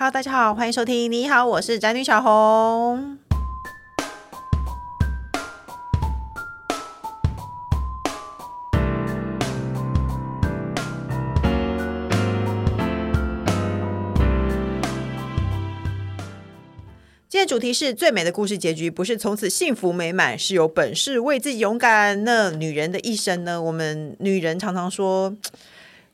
Hello，大家好，欢迎收听。你好，我是宅女小红。今天主题是最美的故事结局，不是从此幸福美满，是有本事为自己勇敢。那女人的一生呢？我们女人常常说，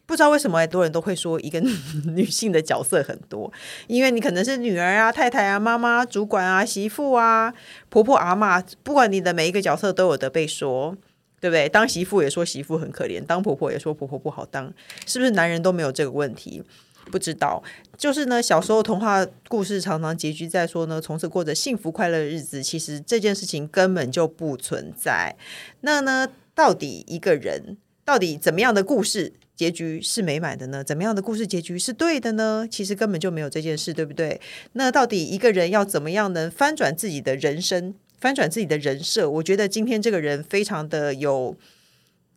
不知道为什么很多人都会说一个 女性的角色很多，因为你可能是女儿啊、太太啊、妈妈、主管啊、媳妇啊、婆婆、阿嬷，不管你的每一个角色都有得被说，对不对？当媳妇也说媳妇很可怜，当婆婆也说婆婆不好当，是不是男人都没有这个问题？不知道，就是呢，小时候童话故事常常结局在说呢，从此过着幸福快乐的日子。其实这件事情根本就不存在。那呢，到底一个人到底怎么样的故事结局是美满的呢？怎么样的故事结局是对的呢？其实根本就没有这件事，对不对？那到底一个人要怎么样能翻转自己的人生，翻转自己的人设？我觉得今天这个人非常的有。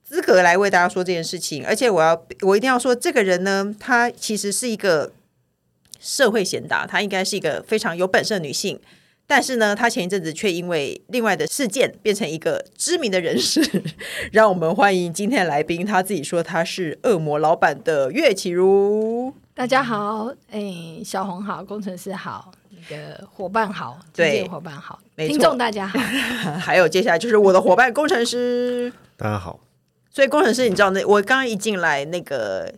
资格来为大家说这件事情，而且我要我一定要说，这个人呢，她其实是一个社会贤达，她应该是一个非常有本事的女性，但是呢，他前一阵子却因为另外的事件变成一个知名的人士。让我们欢迎今天的来宾，他自己说他是恶魔老板的岳启如。大家好，哎，小红好，工程师好，那个伙伴好，对，伙伴好，听众大家好，还有接下来就是我的伙伴工程师，大家好。所以工程师，你知道那我刚刚一进来，那个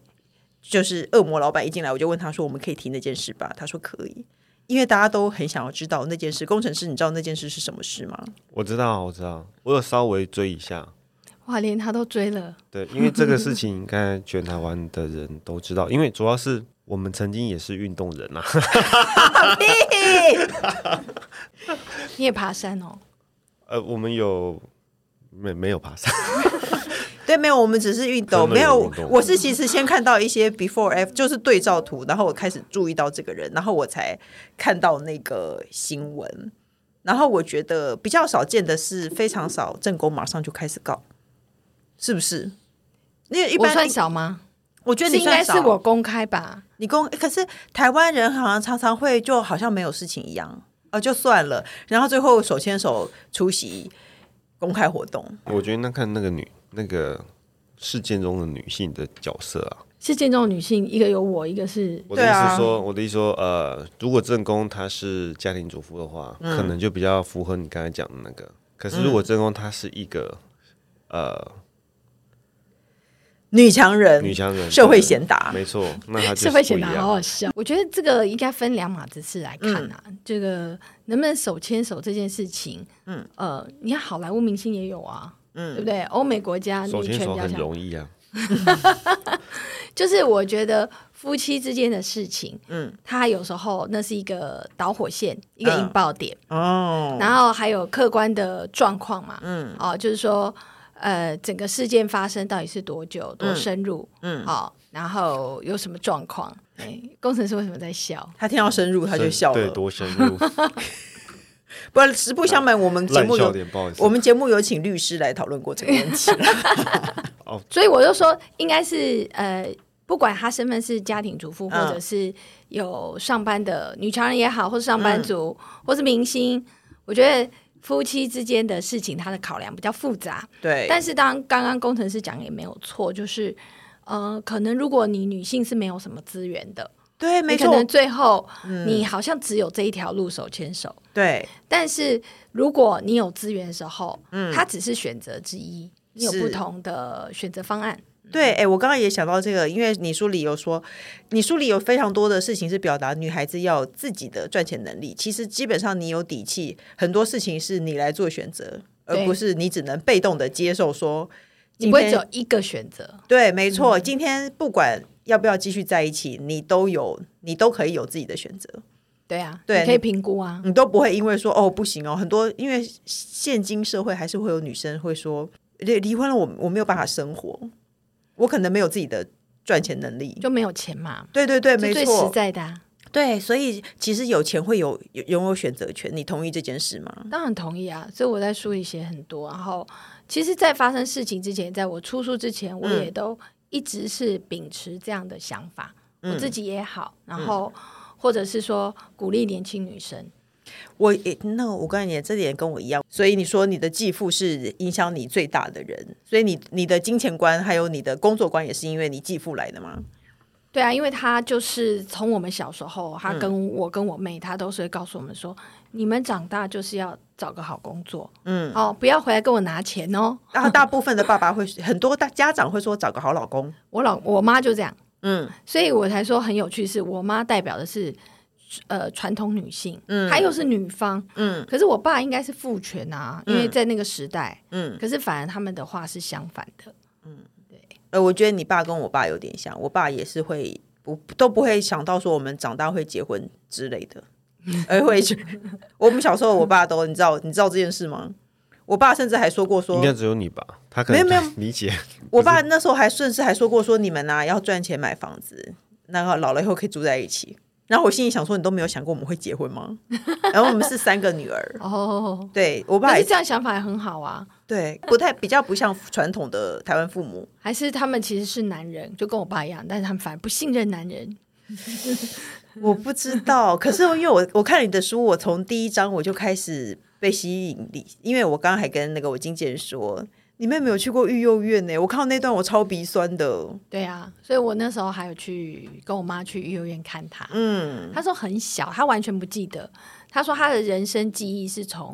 就是恶魔老板一进来，我就问他说：“我们可以提那件事吧？”他说：“可以。”因为大家都很想要知道那件事。工程师，你知道那件事是什么事吗？我知道，我知道，我有稍微追一下。哇，连他都追了。对，因为这个事情应该全台湾的人都知道，因为主要是我们曾经也是运动人啊。你也爬山哦？呃，我们有没没有爬山？对，没有，我们只是运动，没有。我是其实先看到一些 before f 就是对照图，然后我开始注意到这个人，然后我才看到那个新闻。然后我觉得比较少见的是，非常少正宫马上就开始告，是不是？那一般我算少吗？我觉得你，应该是我公开吧。你公，可是台湾人好像常常会就好像没有事情一样，呃，就算了。然后最后手牵手出席公开活动。我觉得那看那个女。那个事件中的女性的角色啊，事件中的女性，一个有我，一个是我的意思说，啊、我的意思说，呃，如果正宫她是家庭主妇的话，嗯、可能就比较符合你刚才讲的那个。可是如果正宫她是一个、嗯、呃女强人，女强人，社会贤达，没错，那她社会贤达好好笑。我觉得这个应该分两码子事来看啊，嗯、这个能不能手牵手这件事情，嗯。呃，你看好莱坞明星也有啊。嗯，对不对？欧美国家女权比较很容易啊。就是我觉得夫妻之间的事情，嗯，他有时候那是一个导火线，一个引爆点哦。然后还有客观的状况嘛，嗯，哦，就是说，呃，整个事件发生到底是多久、多深入，嗯，好，然后有什么状况？哎，工程师为什么在笑？他听到深入他就笑了，对，多深入。不，实不相瞒，我们节目有我们节目有请律师来讨论过这个问题。哦，所以我就说，应该是呃，不管他身份是家庭主妇，或者是有上班的女强人也好，或是上班族，嗯、或是明星，我觉得夫妻之间的事情，他的考量比较复杂。对，但是当刚刚工程师讲也没有错，就是呃，可能如果你女性是没有什么资源的。对，没错。可能最后你好像只有这一条路手牵手。对，但是如果你有资源的时候，嗯，它只是选择之一，你有不同的选择方案。对，哎，我刚刚也想到这个，因为你书里有说，你书里有非常多的事情是表达女孩子要有自己的赚钱能力。其实基本上你有底气，很多事情是你来做选择，而不是你只能被动的接受说，你不会只有一个选择。对，没错，今天不管。要不要继续在一起？你都有，你都可以有自己的选择。对啊，对，你可以评估啊，你都不会因为说哦不行哦，很多因为现今社会还是会有女生会说离离婚了我，我我没有办法生活，我可能没有自己的赚钱能力，就没有钱嘛。对对对，没错，最实在的啊。对，所以其实有钱会有拥有选择权，你同意这件事吗？当然同意啊，所以我在书里写很多，然后其实，在发生事情之前，在我出书之前，我也都。一直是秉持这样的想法，嗯、我自己也好，然后或者是说鼓励年轻女生。我也那我告诉你，这点跟我一样。所以你说你的继父是影响你最大的人，所以你你的金钱观还有你的工作观也是因为你继父来的吗？对啊，因为他就是从我们小时候，他跟我跟我妹，他都是会告诉我们说，嗯、你们长大就是要找个好工作，嗯，哦，不要回来跟我拿钱哦。然后大部分的爸爸会很多大家长会说找个好老公，我老我妈就这样，嗯，所以我才说很有趣，是我妈代表的是呃传统女性，嗯，她又是女方，嗯，可是我爸应该是父权啊，因为在那个时代，嗯，可是反而他们的话是相反的。嗯，对。呃，我觉得你爸跟我爸有点像，我爸也是会不都不会想到说我们长大会结婚之类的，而会我们小时候我爸都你知道你知道这件事吗？我爸甚至还说过说，应该只有你吧，他可能没有没有 理解。我爸那时候还甚至还说过说，你们呐、啊、要赚钱买房子，然后老了以后可以住在一起。然后我心里想说，你都没有想过我们会结婚吗？然后我们是三个女儿哦，对我爸也这样想法也很好啊。对，不太比较不像传统的台湾父母，还是他们其实是男人，就跟我爸一样，但是他们反而不信任男人。我不知道，可是因为我我看你的书，我从第一章我就开始被吸引力，因为我刚刚还跟那个我经纪人说。你妹没有去过育幼院呢？我看到那段我超鼻酸的。对啊，所以我那时候还有去跟我妈去育幼院看她。嗯，她说很小，她完全不记得。她说她的人生记忆是从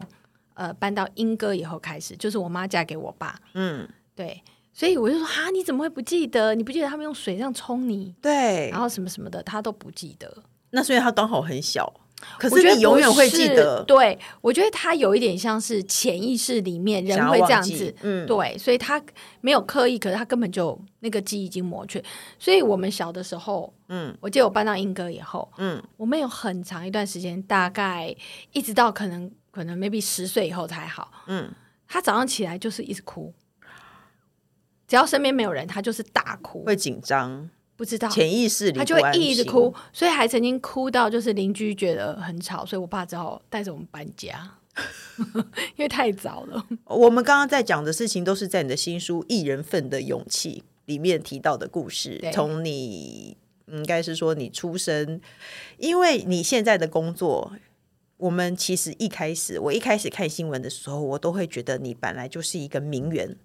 呃搬到英歌以后开始，就是我妈嫁给我爸。嗯，对，所以我就说哈，你怎么会不记得？你不记得他们用水这样冲你？对，然后什么什么的，她都不记得。那所以她刚好很小。可是你永远会记得，对，我觉得他有一点像是潜意识里面人会这样子，嗯，对，所以他没有刻意，可是他根本就那个记忆已经抹去。所以我们小的时候，嗯，我记得我搬到英哥以后，嗯，我们有很长一段时间，大概一直到可能可能 maybe 十岁以后才好，嗯，他早上起来就是一直哭，只要身边没有人，他就是大哭，会紧张。不知道潜意识里，他就会一直哭，所以还曾经哭到就是邻居觉得很吵，所以我爸只好带着我们搬家，因为太早了。我们刚刚在讲的事情都是在你的新书《一人份的勇气》里面提到的故事。从你应该是说你出生，因为你现在的工作，我们其实一开始我一开始看新闻的时候，我都会觉得你本来就是一个名媛。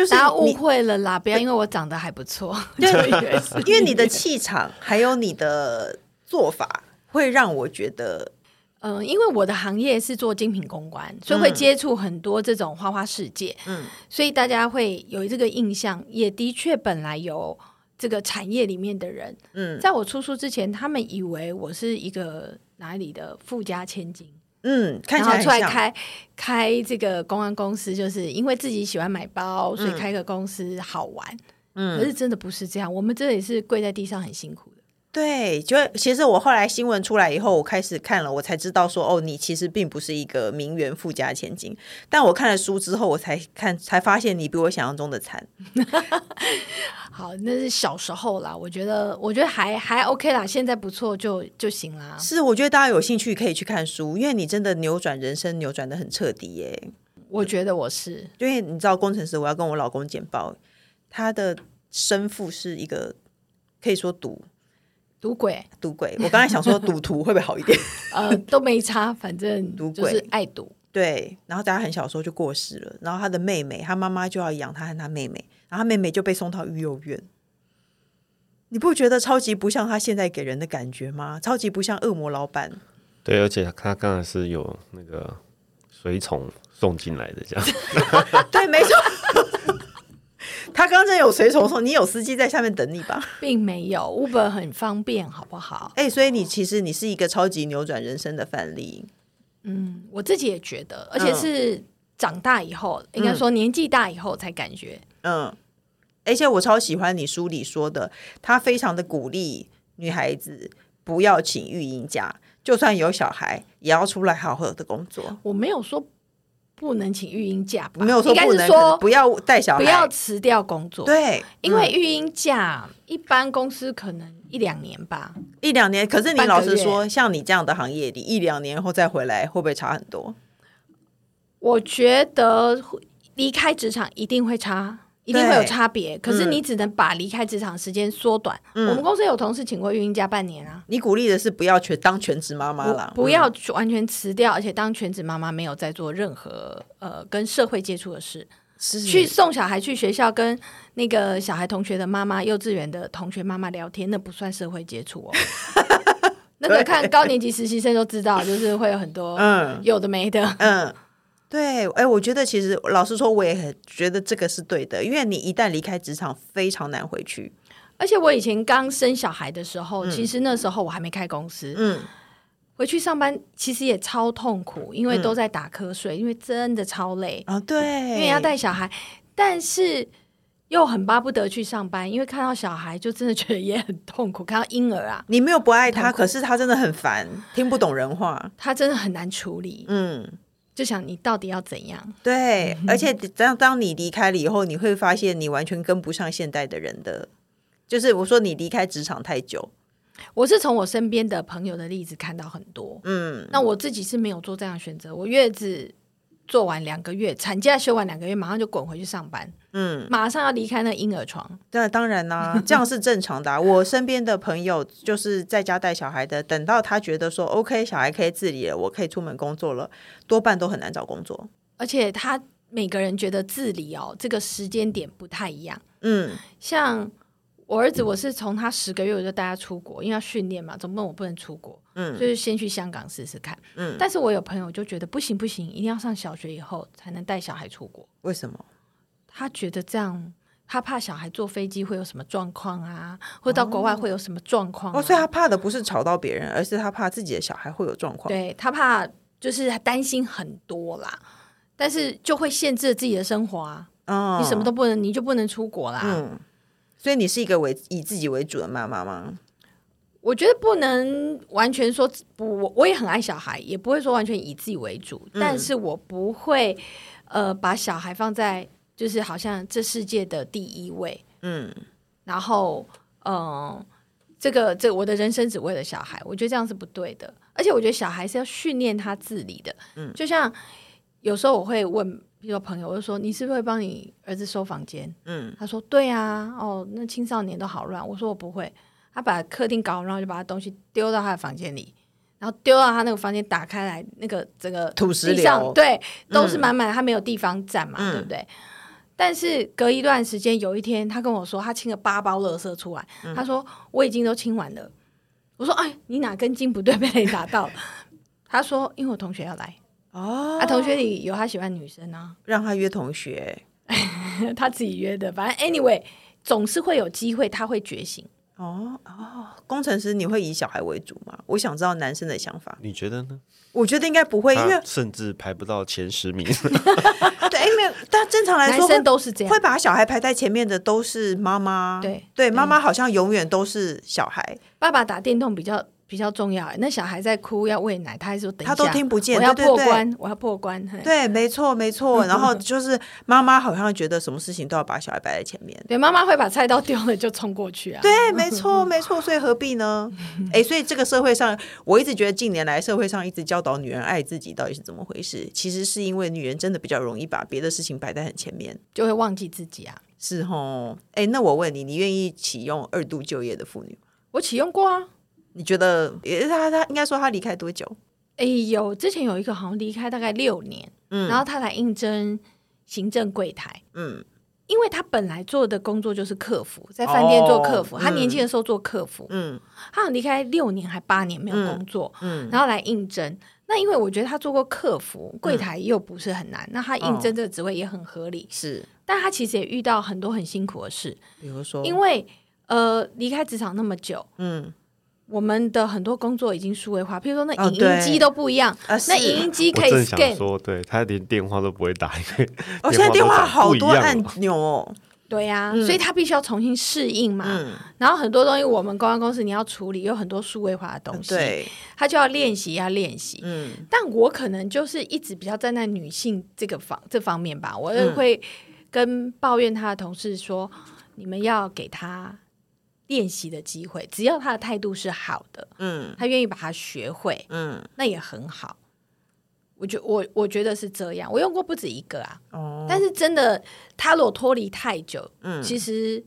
就是大家误会了啦，不要因为我长得还不错，对，因为你的气场还有你的做法，会让我觉得，嗯、呃，因为我的行业是做精品公关，所以会接触很多这种花花世界，嗯，所以大家会有这个印象，也的确本来有这个产业里面的人，嗯，在我出书之前，他们以为我是一个哪里的富家千金。嗯，看起来然后出来开开这个公安公司，就是因为自己喜欢买包，所以开个公司好玩。嗯，可是真的不是这样，我们这也是跪在地上很辛苦的。对，就其实我后来新闻出来以后，我开始看了，我才知道说，哦，你其实并不是一个名媛富家千金。但我看了书之后，我才看才发现你比我想象中的惨。好，那是小时候啦，我觉得我觉得还还 OK 啦，现在不错就就行啦。是，我觉得大家有兴趣可以去看书，因为你真的扭转人生，扭转的很彻底耶。我觉得我是，因为你知道，工程师，我要跟我老公简报，他的生父是一个可以说赌。赌鬼，赌鬼！我刚才想说赌徒会不会好一点？呃，都没差，反正就是爱赌。对，然后大家很小的时候就过世了，然后他的妹妹，他妈妈就要养他和他妹妹，然后他妹妹就被送到育幼院。你不觉得超级不像他现在给人的感觉吗？超级不像恶魔老板。对，而且他刚才是有那个随从送进来的，这样。对，没错。他刚才有随从说，你有司机在下面等你吧？并没有，Uber 很方便，好不好？哎、欸，所以你其实你是一个超级扭转人生的范例。嗯，我自己也觉得，而且是长大以后，嗯、应该说年纪大以后才感觉。嗯，而且我超喜欢你书里说的，他非常的鼓励女孩子不要请育婴假，就算有小孩，也要出来好好的工作。我没有说。不能请育婴假，没有说不能，是说不要带小孩，不要辞掉工作。对，因为育婴假一般公司可能一两年吧，一两年。可是你老实说，像你这样的行业你，一两年后再回来，会不会差很多？我觉得离开职场一定会差一定会有差别。可是你只能把离开职场时间缩短。嗯、我们公司有同事请过孕假半年啊。你鼓励的是不要全当全职妈妈啦，不要完全辞掉，而且当全职妈妈没有在做任何呃跟社会接触的事。是去送小孩去学校，跟那个小孩同学的妈妈、幼稚园的同学妈妈聊天，那不算社会接触哦。那个看高年级实习生都知道，就是会有很多嗯有的没的嗯。嗯，对，哎，我觉得其实老实说，我也很觉得这个是对的，因为你一旦离开职场，非常难回去。而且我以前刚生小孩的时候，嗯、其实那时候我还没开公司，嗯。回去上班其实也超痛苦，因为都在打瞌睡，嗯、因为真的超累啊。对，因为要带小孩，但是又很巴不得去上班，因为看到小孩就真的觉得也很痛苦。看到婴儿啊，你没有不爱他，可是他真的很烦，听不懂人话，他真的很难处理。嗯，就想你到底要怎样？对，而且当当你离开了以后，你会发现你完全跟不上现代的人的，就是我说你离开职场太久。我是从我身边的朋友的例子看到很多，嗯，那我自己是没有做这样的选择。我月子做完两个月，产假休完两个月，马上就滚回去上班，嗯，马上要离开那婴儿床。那，当然啦、啊，这样是正常的、啊。我身边的朋友就是在家带小孩的，等到他觉得说 OK，小孩可以自理了，我可以出门工作了，多半都很难找工作。而且他每个人觉得自理哦，这个时间点不太一样，嗯，像。我儿子，我是从他十个月我就带他出国，因为要训练嘛，总不能我不能出国，嗯，就是先去香港试试看，嗯。但是我有朋友就觉得不行不行，一定要上小学以后才能带小孩出国。为什么？他觉得这样，他怕小孩坐飞机会有什么状况啊，或者到国外会有什么状况啊。哦，所以他怕的不是吵到别人，而是他怕自己的小孩会有状况。对，他怕就是担心很多啦，但是就会限制自己的生活啊。哦，你什么都不能，你就不能出国啦。嗯。所以你是一个为以自己为主的妈妈吗？我觉得不能完全说不，我也很爱小孩，也不会说完全以自己为主。嗯、但是我不会呃把小孩放在就是好像这世界的第一位。嗯，然后嗯、呃，这个这个、我的人生只为了小孩，我觉得这样是不对的。而且我觉得小孩是要训练他自理的。嗯，就像有时候我会问。比如说朋友，我就说，你是不是会帮你儿子收房间？嗯，他说对啊，哦，那青少年都好乱。我说我不会，他把客厅搞，然后就把他东西丢到他的房间里，然后丢到他那个房间打开来，那个整个土石流，对，都是满满的，他没有地方站嘛，嗯、对不对？但是隔一段时间，有一天他跟我说，他清了八包垃圾出来，嗯、他说我已经都清完了。我说哎，你哪根筋不对被雷打到？他说因为我同学要来。哦，啊，同学里有他喜欢女生啊，让他约同学，他自己约的。反正 anyway，总是会有机会，他会觉醒。哦哦，工程师，你会以小孩为主吗？我想知道男生的想法，你觉得呢？我觉得应该不会，因为甚至排不到前十名。对，因为但正常来说，男生都是这样，会把小孩排在前面的都是妈妈。对对，妈妈好像永远都是小孩，爸爸打电动比较。比较重要，那小孩在哭要喂奶，他还说等一下，他都听不见，我要破关，对对对，我要破关。对，没错，没错。然后就是妈妈好像觉得什么事情都要把小孩摆在前面，对，妈妈会把菜刀丢了就冲过去啊。对，没错，没错。所以何必呢？哎，所以这个社会上，我一直觉得近年来社会上一直教导女人爱自己，到底是怎么回事？其实是因为女人真的比较容易把别的事情摆在很前面，就会忘记自己啊。是哦。哎，那我问你，你愿意启用二度就业的妇女？我启用过啊。你觉得，他他应该说他离开多久？哎，有之前有一个好像离开大概六年，嗯，然后他来应征行政柜台，嗯，因为他本来做的工作就是客服，在饭店做客服，哦、他年轻的时候做客服，嗯，他好像离开六年还八年没有工作，嗯，然后来应征。那因为我觉得他做过客服，柜台又不是很难，嗯、那他应征这个职位也很合理，是。但他其实也遇到很多很辛苦的事，比如说，因为呃离开职场那么久，嗯。我们的很多工作已经数位化，譬如说那影音机都不一样，哦、那影音机可以 scan。说，对，他连电话都不会打，因为哦，现在电话好多按钮哦。对呀、啊，嗯、所以他必须要重新适应嘛。嗯、然后很多东西我们公安公司你要处理，有很多数位化的东西，对，他就要练习，要练习。嗯，但我可能就是一直比较站在女性这个方这方面吧，我也会跟抱怨他的同事说，嗯、你们要给他。练习的机会，只要他的态度是好的，嗯，他愿意把它学会，嗯，那也很好。我觉我我觉得是这样，我用过不止一个啊。哦，但是真的，他如果脱离太久，嗯，其实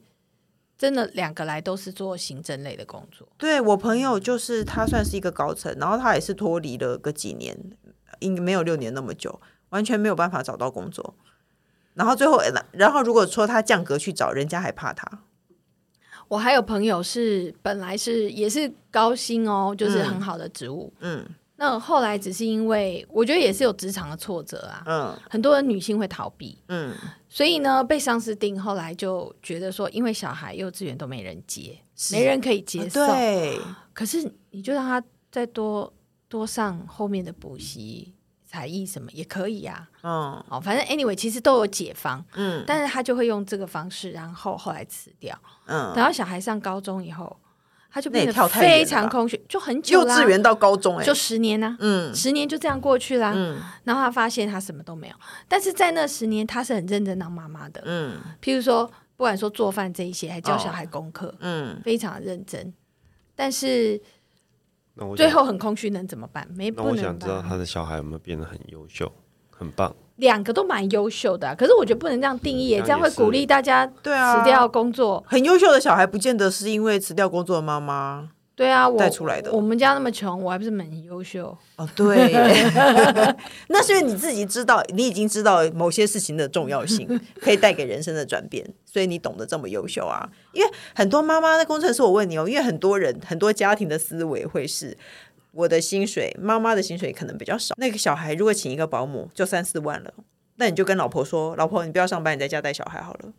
真的两个来都是做行政类的工作。对，我朋友就是他算是一个高层，然后他也是脱离了个几年，应该没有六年那么久，完全没有办法找到工作。然后最后，然后如果说他降格去找，人家还怕他。我还有朋友是本来是也是高薪哦，就是很好的职务，嗯。嗯那后来只是因为，我觉得也是有职场的挫折啊。嗯，很多人女性会逃避。嗯，所以呢，被上司定，后来就觉得说，因为小孩幼稚园都没人接，没人可以接受。啊、对。可是你就让他再多多上后面的补习、才艺什么也可以啊。嗯。哦，反正 anyway，其实都有解方。嗯。但是他就会用这个方式，然后后来辞掉。嗯。等到小孩上高中以后。他就变得非常空虚，就很久啦。幼稚园到高中，哎，就十年呢。嗯，十年就这样过去啦。嗯，然后他发现他什么都没有，但是在那十年，他是很认真当妈妈的。嗯，譬如说，不管说做饭这一些，还教小孩功课，嗯，非常认真。但是最后很空虚，能怎么办？没不能。我想知道他的小孩有没有变得很优秀，很棒。两个都蛮优秀的，可是我觉得不能这样定义，这样会鼓励大家对啊辞掉工作。很优秀的小孩，不见得是因为辞掉工作的妈妈对啊带出来的。我们家那么穷，我还不是蛮优秀哦？对，那是因为你自己知道，你已经知道某些事情的重要性，可以带给人生的转变，所以你懂得这么优秀啊。因为很多妈妈的工程师，我问你哦，因为很多人很多家庭的思维会是。我的薪水，妈妈的薪水可能比较少。那个小孩如果请一个保姆，就三四万了。那你就跟老婆说：“老婆，你不要上班，你在家带小孩好了。”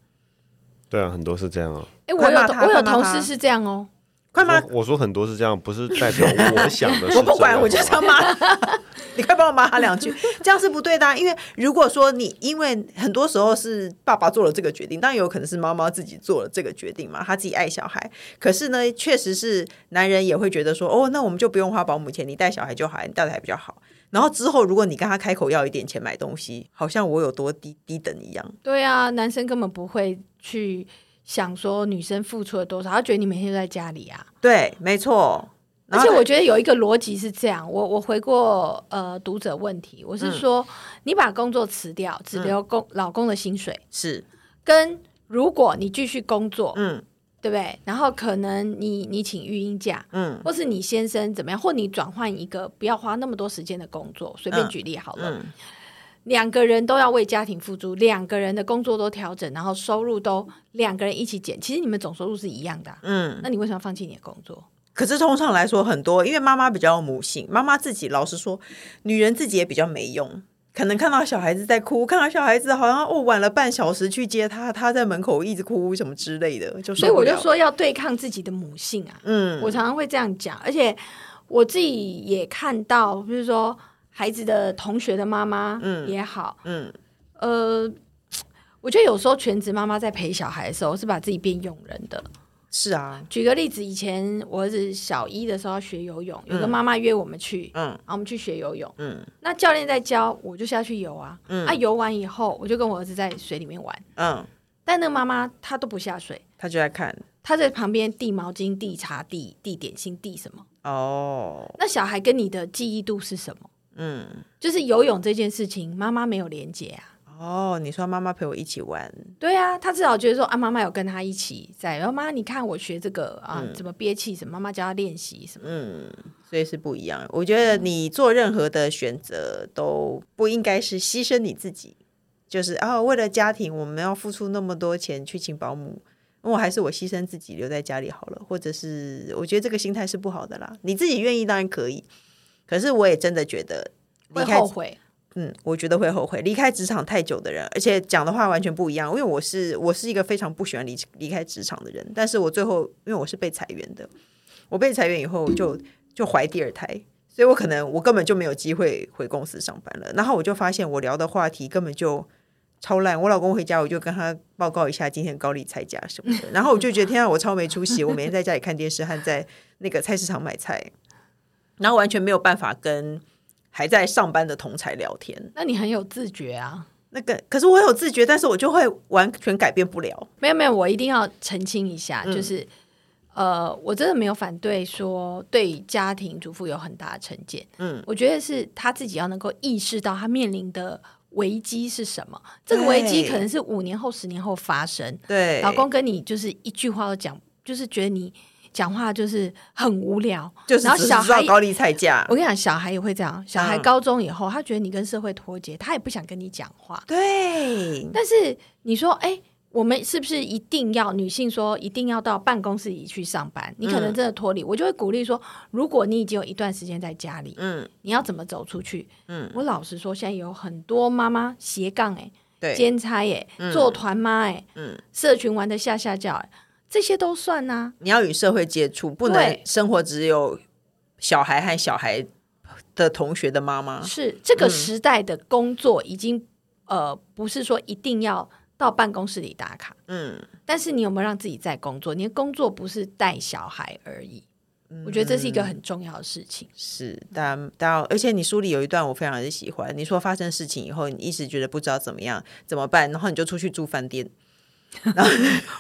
对啊，很多是这样哦。哎，我有我有同事是这样哦。快骂！我说很多是这样，不是代表 我想的。我不管，我就想骂。你快帮我骂他两句，这样是不对的啊。因为如果说你，因为很多时候是爸爸做了这个决定，当然有可能是妈妈自己做了这个决定嘛，他自己爱小孩。可是呢，确实是男人也会觉得说，哦，那我们就不用花保姆钱，你带小孩就好，你带的还比较好。然后之后，如果你跟他开口要一点钱买东西，好像我有多低低等一样。对啊，男生根本不会去想说女生付出了多少，他觉得你每天都在家里啊。对，没错。而且我觉得有一个逻辑是这样，我我回过呃读者问题，我是说，嗯、你把工作辞掉，只留公、嗯、老公的薪水是，跟如果你继续工作，嗯，对不对？然后可能你你请育婴假，嗯，或是你先生怎么样，或你转换一个不要花那么多时间的工作，随便举例好了，嗯嗯、两个人都要为家庭付出，两个人的工作都调整，然后收入都两个人一起减，其实你们总收入是一样的、啊，嗯，那你为什么要放弃你的工作？可是通常来说，很多因为妈妈比较有母性，妈妈自己老实说，女人自己也比较没用。可能看到小孩子在哭，看到小孩子好像哦晚了半小时去接他，他在门口一直哭什么之类的，就所以我就说要对抗自己的母性啊。嗯，我常常会这样讲，而且我自己也看到，比如说孩子的同学的妈妈，嗯。也好，嗯，嗯呃，我觉得有时候全职妈妈在陪小孩的时候是把自己变佣人的。是啊，举个例子，以前我儿子小一的时候要学游泳，有个妈妈约我们去，嗯，然后我们去学游泳，嗯，那教练在教，我就下去游啊，嗯，啊，游完以后，我就跟我儿子在水里面玩，嗯，但那个妈妈她都不下水，她就在看，她在旁边递毛巾、递茶、递递点心、递什么？哦，那小孩跟你的记忆度是什么？嗯，就是游泳这件事情，妈妈没有连接啊。哦，你说妈妈陪我一起玩，对啊，他至少觉得说啊，妈妈有跟他一起在。然后妈，你看我学这个啊，嗯、怎么憋气什么，妈妈教他练习什么，嗯，所以是不一样。我觉得你做任何的选择都不应该是牺牲你自己，就是啊，为了家庭我们要付出那么多钱去请保姆，我还是我牺牲自己留在家里好了，或者是我觉得这个心态是不好的啦。你自己愿意当然可以，可是我也真的觉得会后悔。嗯，我觉得会后悔离开职场太久的人，而且讲的话完全不一样。因为我是我是一个非常不喜欢离离开职场的人，但是我最后因为我是被裁员的，我被裁员以后就就怀第二胎，所以我可能我根本就没有机会回公司上班了。然后我就发现我聊的话题根本就超烂。我老公回家我就跟他报告一下今天高丽菜价什么的，然后我就觉得天啊，我超没出息。我每天在家里看电视和在那个菜市场买菜，然后完全没有办法跟。还在上班的同才聊天，那你很有自觉啊。那个，可是我有自觉，但是我就会完全改变不了。没有没有，我一定要澄清一下，嗯、就是呃，我真的没有反对说对家庭主妇有很大的成见。嗯，我觉得是他自己要能够意识到他面临的危机是什么。这个危机可能是五年后、十年后发生。对，老公跟你就是一句话都讲，就是觉得你讲话就是很无聊。就是然后小孩高丽菜价。我跟你讲，小孩也会这样。小孩高中以后，他觉得你跟社会脱节，他也不想跟你讲话。对，但是你说，哎。我们是不是一定要女性说一定要到办公室里去上班？你可能真的脱离，嗯、我就会鼓励说，如果你已经有一段时间在家里，嗯，你要怎么走出去？嗯，我老实说，现在有很多妈妈斜杠哎，对，兼差哎，嗯、做团妈哎，嗯，社群玩的下下叫，这些都算呐、啊。你要与社会接触，不能生活只有小孩和小孩的同学的妈妈。是这个时代的工作已经、嗯、呃，不是说一定要。到办公室里打卡，嗯，但是你有没有让自己在工作？你的工作不是带小孩而已，嗯、我觉得这是一个很重要的事情。是，但但，而且你书里有一段我非常的喜欢，你说发生事情以后，你一直觉得不知道怎么样怎么办，然后你就出去住饭店，然后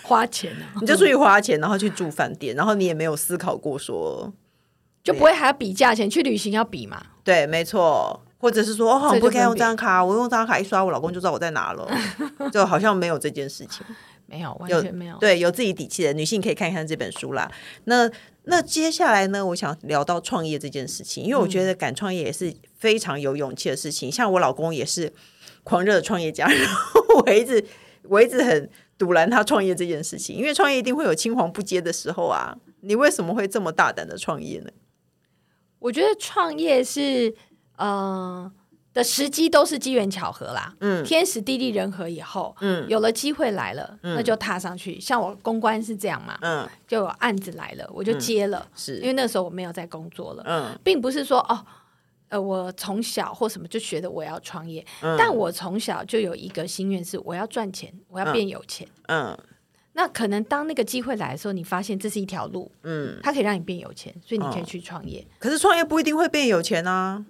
花钱啊，你就出去花钱，然后去住饭店，然后你也没有思考过说，就不会还要比价钱，去旅行要比嘛？对，没错。或者是说，哦，我不该用这张卡，我用这张卡一刷，我老公就知道我在哪了，就好像没有这件事情，没有，完全没有。对，有自己底气的女性可以看一看这本书啦。那那接下来呢，我想聊到创业这件事情，因为我觉得敢创业也是非常有勇气的事情。嗯、像我老公也是狂热的创业家，然后我一直我一直很阻拦他创业这件事情，因为创业一定会有青黄不接的时候啊。你为什么会这么大胆的创业呢？我觉得创业是。嗯、呃，的时机都是机缘巧合啦。嗯，天时地利人和以后，嗯，有了机会来了，嗯、那就踏上去。像我公关是这样嘛，嗯，就有案子来了，我就接了。是、嗯、因为那时候我没有在工作了，嗯，并不是说哦，呃，我从小或什么就觉得我要创业，嗯、但我从小就有一个心愿是我要赚钱，我要变有钱。嗯，嗯那可能当那个机会来的时候，你发现这是一条路，嗯，它可以让你变有钱，所以你可以去创业。哦、可是创业不一定会变有钱啊。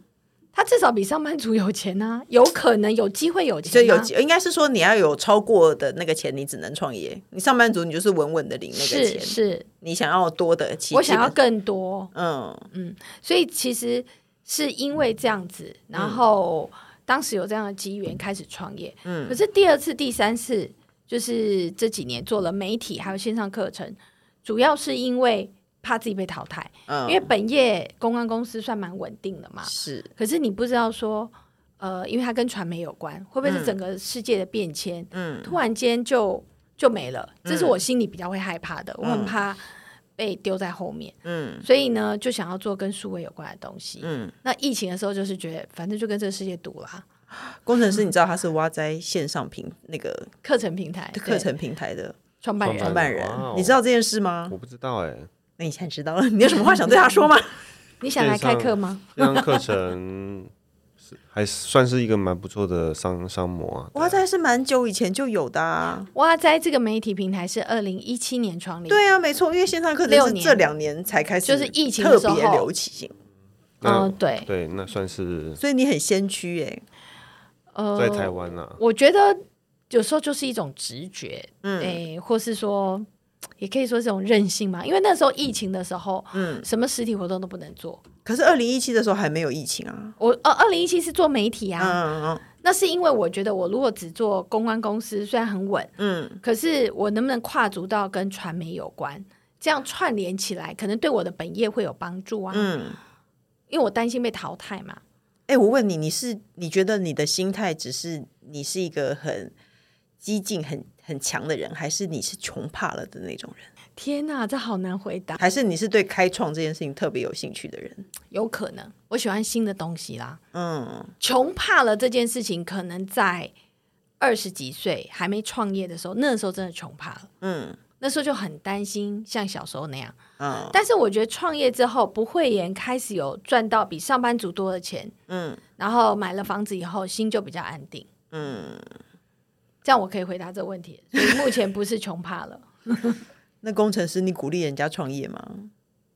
他至少比上班族有钱啊，有可能有机会有钱、啊。所以有应该是说，你要有超过的那个钱，你只能创业。你上班族，你就是稳稳的领那个钱。是，是你想要多的，我想要更多。嗯嗯，所以其实是因为这样子，然后当时有这样的机缘开始创业。嗯，可是第二次、第三次，就是这几年做了媒体还有线上课程，主要是因为。怕自己被淘汰，嗯，因为本业公关公司算蛮稳定的嘛，是。可是你不知道说，呃，因为它跟传媒有关，会不会是整个世界的变迁？嗯，突然间就就没了，这是我心里比较会害怕的，嗯，我很怕被丢在后面。嗯，所以呢，就想要做跟数位有关的东西。嗯，那疫情的时候就是觉得，反正就跟这个世界赌啦。工程师，你知道他是挖在线上平那个 课程平台课程平台的创办人，创办人，你知道这件事吗？我不知道哎。那你现在知道了，你有什么话想对他说吗？你想来开课吗？这样课程还算是一个蛮不错的商商模啊。哇塞是蛮久以前就有的啊。哇塞这个媒体平台是二零一七年创立。对啊，没错，因为线上课程是这两年才开始，就是疫情特别流行。嗯，对对，那算是。所以你很先驱哎。呃，在台湾啊，我觉得有时候就是一种直觉，嗯，哎，或是说。也可以说这种任性嘛，因为那时候疫情的时候，嗯，什么实体活动都不能做。可是二零一七的时候还没有疫情啊。我呃，二零一七是做媒体啊，嗯嗯，那是因为我觉得我如果只做公关公司，虽然很稳，嗯，可是我能不能跨足到跟传媒有关，这样串联起来，可能对我的本业会有帮助啊。嗯，因为我担心被淘汰嘛。哎，我问你，你是你觉得你的心态只是你是一个很激进很？很强的人，还是你是穷怕了的那种人？天哪，这好难回答。还是你是对开创这件事情特别有兴趣的人？有可能，我喜欢新的东西啦。嗯，穷怕了这件事情，可能在二十几岁还没创业的时候，那时候真的穷怕了。嗯，那时候就很担心，像小时候那样。嗯，但是我觉得创业之后，不会言开始有赚到比上班族多的钱。嗯，然后买了房子以后，心就比较安定。嗯。这样我可以回答这个问题，所以目前不是穷怕了。那工程师，你鼓励人家创业吗？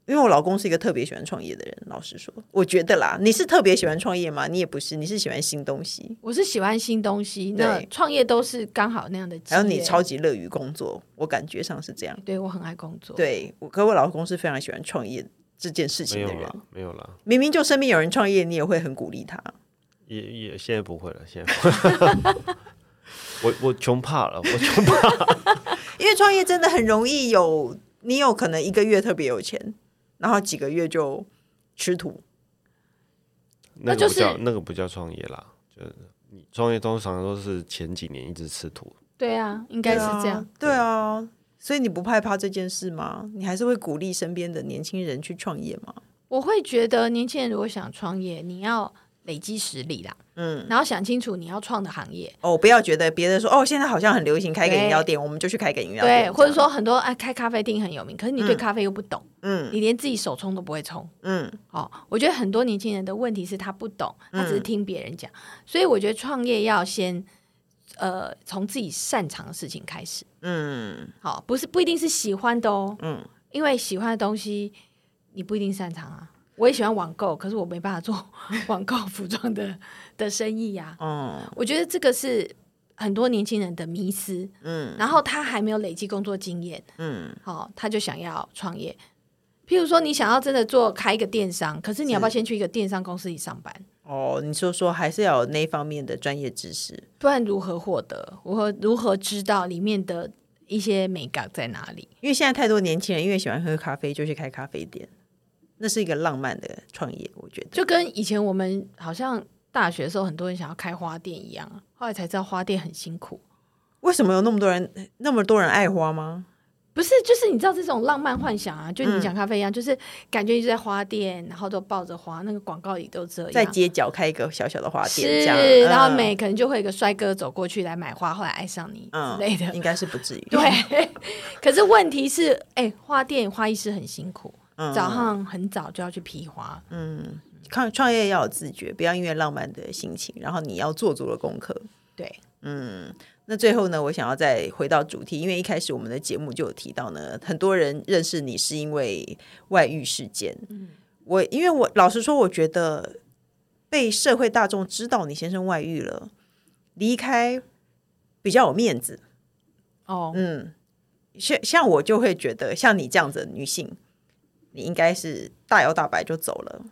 因为我老公是一个特别喜欢创业的人，老实说，我觉得啦，你是特别喜欢创业吗？你也不是，你是喜欢新东西。我是喜欢新东西，那创业都是刚好那样的。还有你超级乐于工作，我感觉上是这样。对，我很爱工作。对，我可我老公是非常喜欢创业这件事情的人。没有啦，明明就身边有人创业，你也会很鼓励他。也也现在不会了，现在不会。我我穷怕了，我穷怕，因为创业真的很容易有，你有可能一个月特别有钱。然后几个月就吃土，那个不叫那个不叫创业啦，就是你创业通常都是前几年一直吃土。对啊，应该是这样。对啊，所以你不害怕这件事吗？你还是会鼓励身边的年轻人去创业吗？我会觉得年轻人如果想创业，你要累积实力啦。嗯，然后想清楚你要创的行业。哦，不要觉得别人说哦，现在好像很流行开个饮料店，我们就去开个饮料店。对，或者说很多哎开咖啡厅很有名，可是你对咖啡又不懂，嗯，你连自己手冲都不会冲，嗯，哦，我觉得很多年轻人的问题是他不懂，他只是听别人讲，所以我觉得创业要先呃从自己擅长的事情开始，嗯，好，不是不一定是喜欢的哦，嗯，因为喜欢的东西你不一定擅长啊。我也喜欢网购，可是我没办法做 网购服装的的生意呀、啊。嗯，我觉得这个是很多年轻人的迷思。嗯，然后他还没有累积工作经验。嗯，好、哦，他就想要创业。譬如说，你想要真的做开一个电商，可是你要不要先去一个电商公司里上班？哦，你说说还是要有那方面的专业知识，不然如何获得？如何如何知道里面的一些美感在哪里？因为现在太多年轻人因为喜欢喝咖啡，就去开咖啡店。那是一个浪漫的创业，我觉得就跟以前我们好像大学的时候，很多人想要开花店一样，后来才知道花店很辛苦。为什么有那么多人那么多人爱花吗？不是，就是你知道这种浪漫幻想啊，就你讲咖啡一样，嗯、就是感觉就在花店，然后都抱着花，那个广告里都这样，在街角开一个小小的花店，是，嗯、然后每可能就会有一个帅哥走过去来买花，后来爱上你之类的，嗯、应该是不至于。对，可是问题是，哎、欸，花店花艺师很辛苦。早上很早就要去批花，嗯，创创业要有自觉，不要因为浪漫的心情，然后你要做足了功课。对，嗯，那最后呢，我想要再回到主题，因为一开始我们的节目就有提到呢，很多人认识你是因为外遇事件。嗯，我因为我老实说，我觉得被社会大众知道你先生外遇了，离开比较有面子。哦，嗯，像像我就会觉得，像你这样子的女性。你应该是大摇大摆就走了，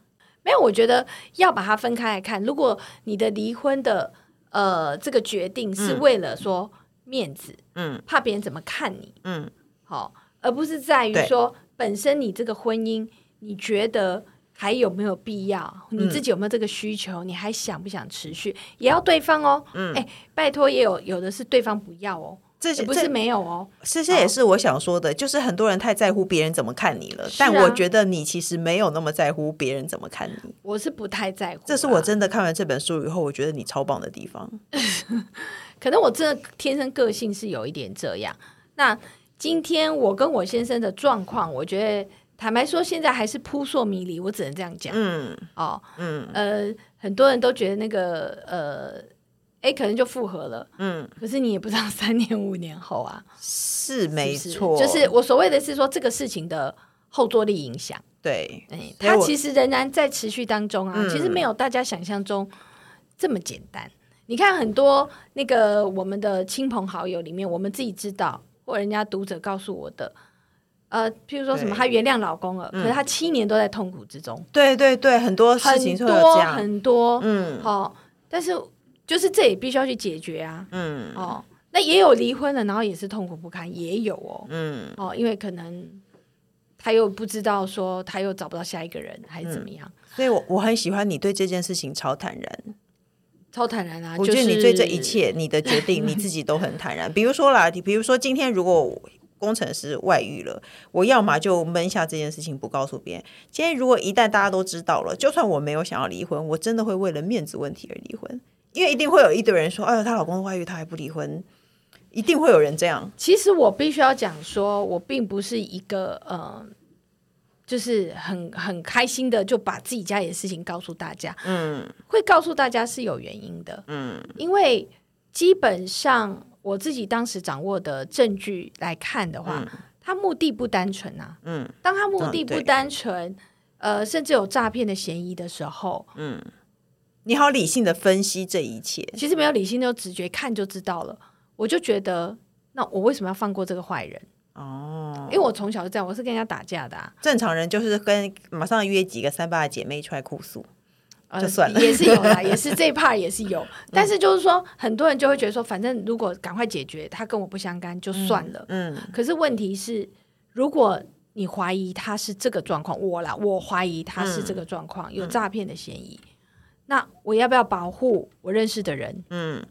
没有？我觉得要把它分开来看。如果你的离婚的呃这个决定是为了说面子，嗯，怕别人怎么看你，嗯，好，而不是在于说本身你这个婚姻，你觉得还有没有必要？你自己有没有这个需求？你还想不想持续？也要对方哦，嗯，哎，拜托，也有有的是对方不要哦。这些不是没有哦，这些也是我想说的，就是很多人太在乎别人怎么看你了，啊、但我觉得你其实没有那么在乎别人怎么看你。我是不太在乎，这是我真的看完这本书以后，我觉得你超棒的地方。可能我真的天生个性是有一点这样。那今天我跟我先生的状况，我觉得坦白说，现在还是扑朔迷离，我只能这样讲。嗯，哦，嗯，呃，很多人都觉得那个呃。哎，可能就复合了，嗯，可是你也不知道三年五年后啊，是没错，就是我所谓的是说这个事情的后坐力影响，对，哎，它其实仍然在持续当中啊，其实没有大家想象中这么简单。你看很多那个我们的亲朋好友里面，我们自己知道或人家读者告诉我的，呃，譬如说什么，她原谅老公了，可是她七年都在痛苦之中，对对对，很多事情很多很多，嗯，好，但是。就是这也必须要去解决啊，嗯，哦，那也有离婚了，然后也是痛苦不堪，也有哦，嗯，哦，因为可能他又不知道说他又找不到下一个人，还是怎么样，嗯、所以我我很喜欢你对这件事情超坦然，超坦然啊，我觉得你对这一切你的决定 你自己都很坦然。比如说啦，你比如说今天如果工程师外遇了，我要么就闷下这件事情不告诉别人。今天如果一旦大家都知道了，就算我没有想要离婚，我真的会为了面子问题而离婚。因为一定会有一堆人说：“哎呦，她老公外遇，她还不离婚。”一定会有人这样。其实我必须要讲说，我并不是一个呃，就是很很开心的就把自己家里的事情告诉大家。嗯，会告诉大家是有原因的。嗯，因为基本上我自己当时掌握的证据来看的话，他目的不单纯啊。嗯，当他目的不单纯，嗯、呃，甚至有诈骗的嫌疑的时候，嗯，你好理性的分析这一切，其实没有理性，就直觉看就知道了。我就觉得，那我为什么要放过这个坏人？哦，因为我从小就这样，我是跟人家打架的、啊。正常人就是跟马上约几个三八的姐妹出来哭诉。就算了，呃，也是有啦，也是这一 part 也是有，但是就是说，很多人就会觉得说，反正如果赶快解决，他跟我不相干，就算了。嗯，嗯，可是问题是，如果你怀疑他是这个状况，我啦，我怀疑他是这个状况，嗯，有诈骗的嫌疑，嗯，那我要不要保护我认识的人？嗯，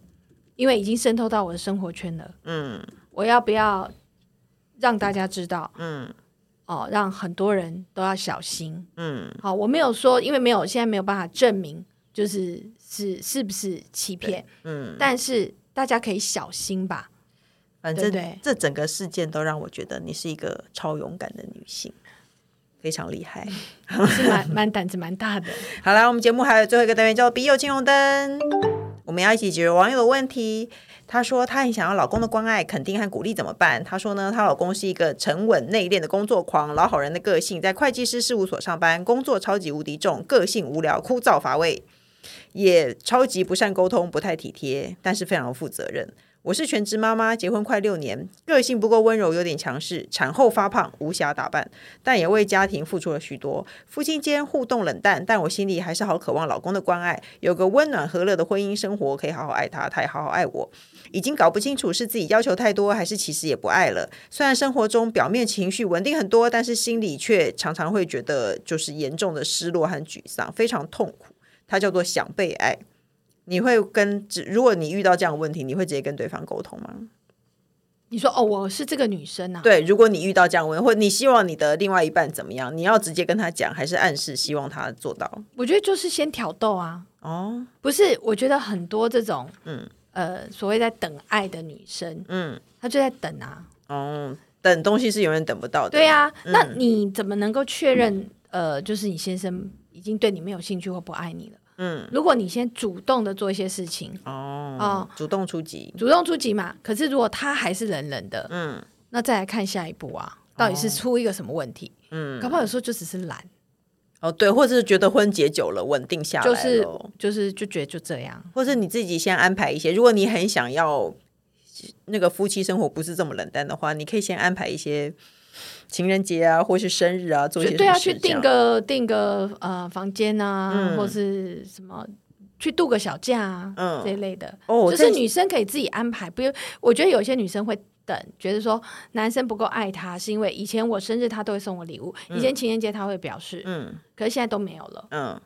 因为已经渗透到我的生活圈了。嗯，我要不要让大家知道？嗯。哦，让很多人都要小心。嗯，好，我没有说，因为没有现在没有办法证明，就是是是不是欺骗。嗯，但是大家可以小心吧。反正对，这整个事件都让我觉得你是一个超勇敢的女性，非常厉害，是蛮蛮胆子蛮大的。好了，我们节目还有最后一个单元叫笔友青红灯，我们要一起解决网友的问题。她说：“她很想要老公的关爱、肯定和鼓励，怎么办？”她说：“呢，她老公是一个沉稳内敛的工作狂，老好人的个性，在会计师事务所上班，工作超级无敌重，个性无聊、枯燥乏味，也超级不善沟通，不太体贴，但是非常负责任。”我是全职妈妈，结婚快六年，个性不够温柔，有点强势，产后发胖，无暇打扮，但也为家庭付出了许多。夫妻间互动冷淡，但我心里还是好渴望老公的关爱，有个温暖和乐的婚姻生活，可以好好爱他，他也好好爱我。已经搞不清楚是自己要求太多，还是其实也不爱了。虽然生活中表面情绪稳定很多，但是心里却常常会觉得就是严重的失落和沮丧，非常痛苦。它叫做想被爱。你会跟，如果你遇到这样的问题，你会直接跟对方沟通吗？你说哦，我是这个女生啊。对，如果你遇到这样问，或你希望你的另外一半怎么样，你要直接跟他讲，还是暗示希望他做到？我觉得就是先挑逗啊。哦，不是，我觉得很多这种，嗯，呃，所谓在等爱的女生，嗯，她就在等啊。哦，等东西是永远等不到的。对啊，嗯，那你怎么能够确认，呃，就是你先生已经对你没有兴趣或不爱你了？嗯，如果你先主动的做一些事情哦，哦，主动出击，主动出击嘛。可是如果他还是冷冷的，嗯，那再来看下一步啊，到底是出一个什么问题？嗯，搞不好有时候就只是懒，哦，对，或者是觉得婚结久了稳定下来，就是就是就觉得就这样，或者你自己先安排一些。如果你很想要那个夫妻生活不是这么冷淡的话，你可以先安排一些。情人节啊，或是生日啊，做一些对啊，去订个订个呃房间啊，嗯、或是什么去度个小假啊，嗯，这一类的。哦，就是女生可以自己安排。不用，我觉得有些女生会等，觉得说男生不够爱她，是因为以前我生日他都会送我礼物，嗯、以前情人节他会表示，嗯，可是现在都没有了，嗯。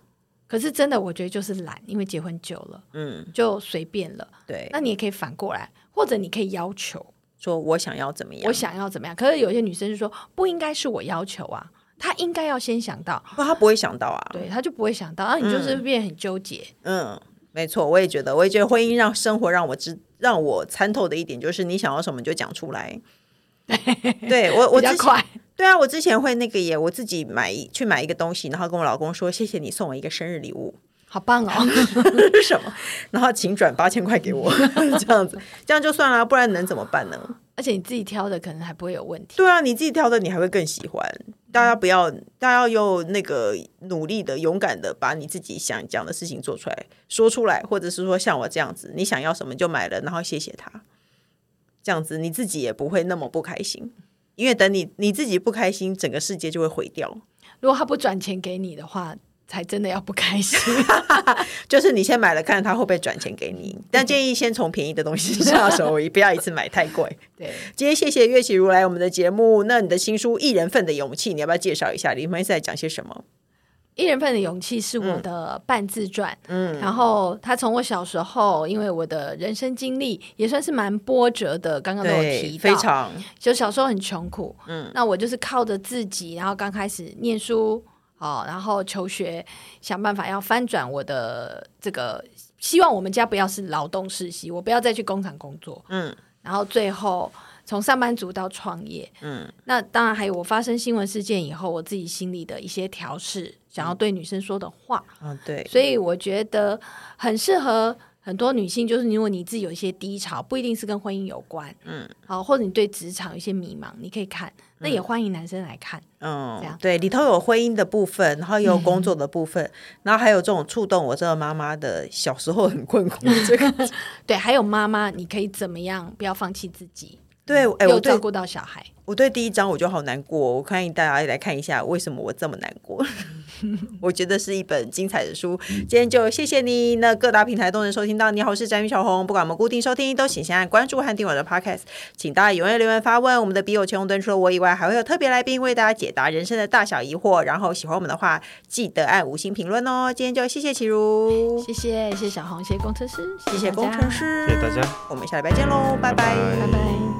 可是真的，我觉得就是懒，因为结婚久了，嗯，就随便了。对，那你也可以反过来，或者你可以要求。说我想要怎么样？我想要怎么样？可是有些女生就说不应该是我要求啊，她应该要先想到，不，她不会想到啊，对，她就不会想到，啊，你就是变很纠结。嗯，没错，我也觉得，我也觉得婚姻让生活让我知让我参透的一点就是，你想要什么就讲出来。对我，我之前对啊，我之前会那个也，我自己买去买一个东西，然后跟我老公说谢谢你送我一个生日礼物。好棒哦！什么？然后请转八千块给我，这样子，这样就算了，不然能怎么办呢？而且你自己挑的可能还不会有问题。对啊，你自己挑的你还会更喜欢。大家不要，大家要用那个努力的、勇敢的，把你自己想讲的事情做出来、说出来，或者是说像我这样子，你想要什么就买了，然后谢谢他。这样子你自己也不会那么不开心，因为等你你自己不开心，整个世界就会毁掉。如果他不转钱给你的话。才真的要不开心，就是你先买了，看他会不会转钱给你。但建议先从便宜的东西下手，不要一次买太贵。对，今天谢谢岳启如来我们的节目。那你的新书《一人份的勇气》，你要不要介绍一下？里面是在讲些什么？《一人份的勇气》是我的半自传。嗯，然后他从我小时候，因为我的人生经历也算是蛮波折的，刚刚都有提到，非常就小时候很穷苦。嗯，那我就是靠着自己，然后刚开始念书。哦，然后求学，想办法要翻转我的这个，希望我们家不要是劳动世袭，我不要再去工厂工作。嗯，然后最后从上班族到创业。嗯，那当然还有我发生新闻事件以后，我自己心里的一些调试，想要对女生说的话。嗯，对，所以我觉得很适合很多女性就是如果你自己有一些低潮，不一定是跟婚姻有关，嗯，好，或者你对职场有一些迷茫，你可以看，那也欢迎男生来看，嗯，这样。对，里头有婚姻的部分，然后有工作的部分，嗯、然后还有这种触动我这个妈妈的小时候很困苦这个，对，还有妈妈你可以怎么样，不要放弃自己，对，哎，我照顾到小孩。我对第一章我就好难过，我欢迎大家来看一下为什么我这么难过。我觉得是一本精彩的书。今天就谢谢你，那各大平台都能收听到。你好，我是詹宇小红，不管我们固定收听，都请先按关注和订阅我的 Podcast。请大家踊跃留言发问，我们的笔友青红灯除了我以外，还会有特别来宾为大家解答人生的大小疑惑。然后喜欢我们的话，记得按五星评论哦。今天就谢谢启如，谢谢谢谢小红，谢谢工程师，谢谢工程师，谢谢大家，我们下礼拜见喽，拜拜，拜拜。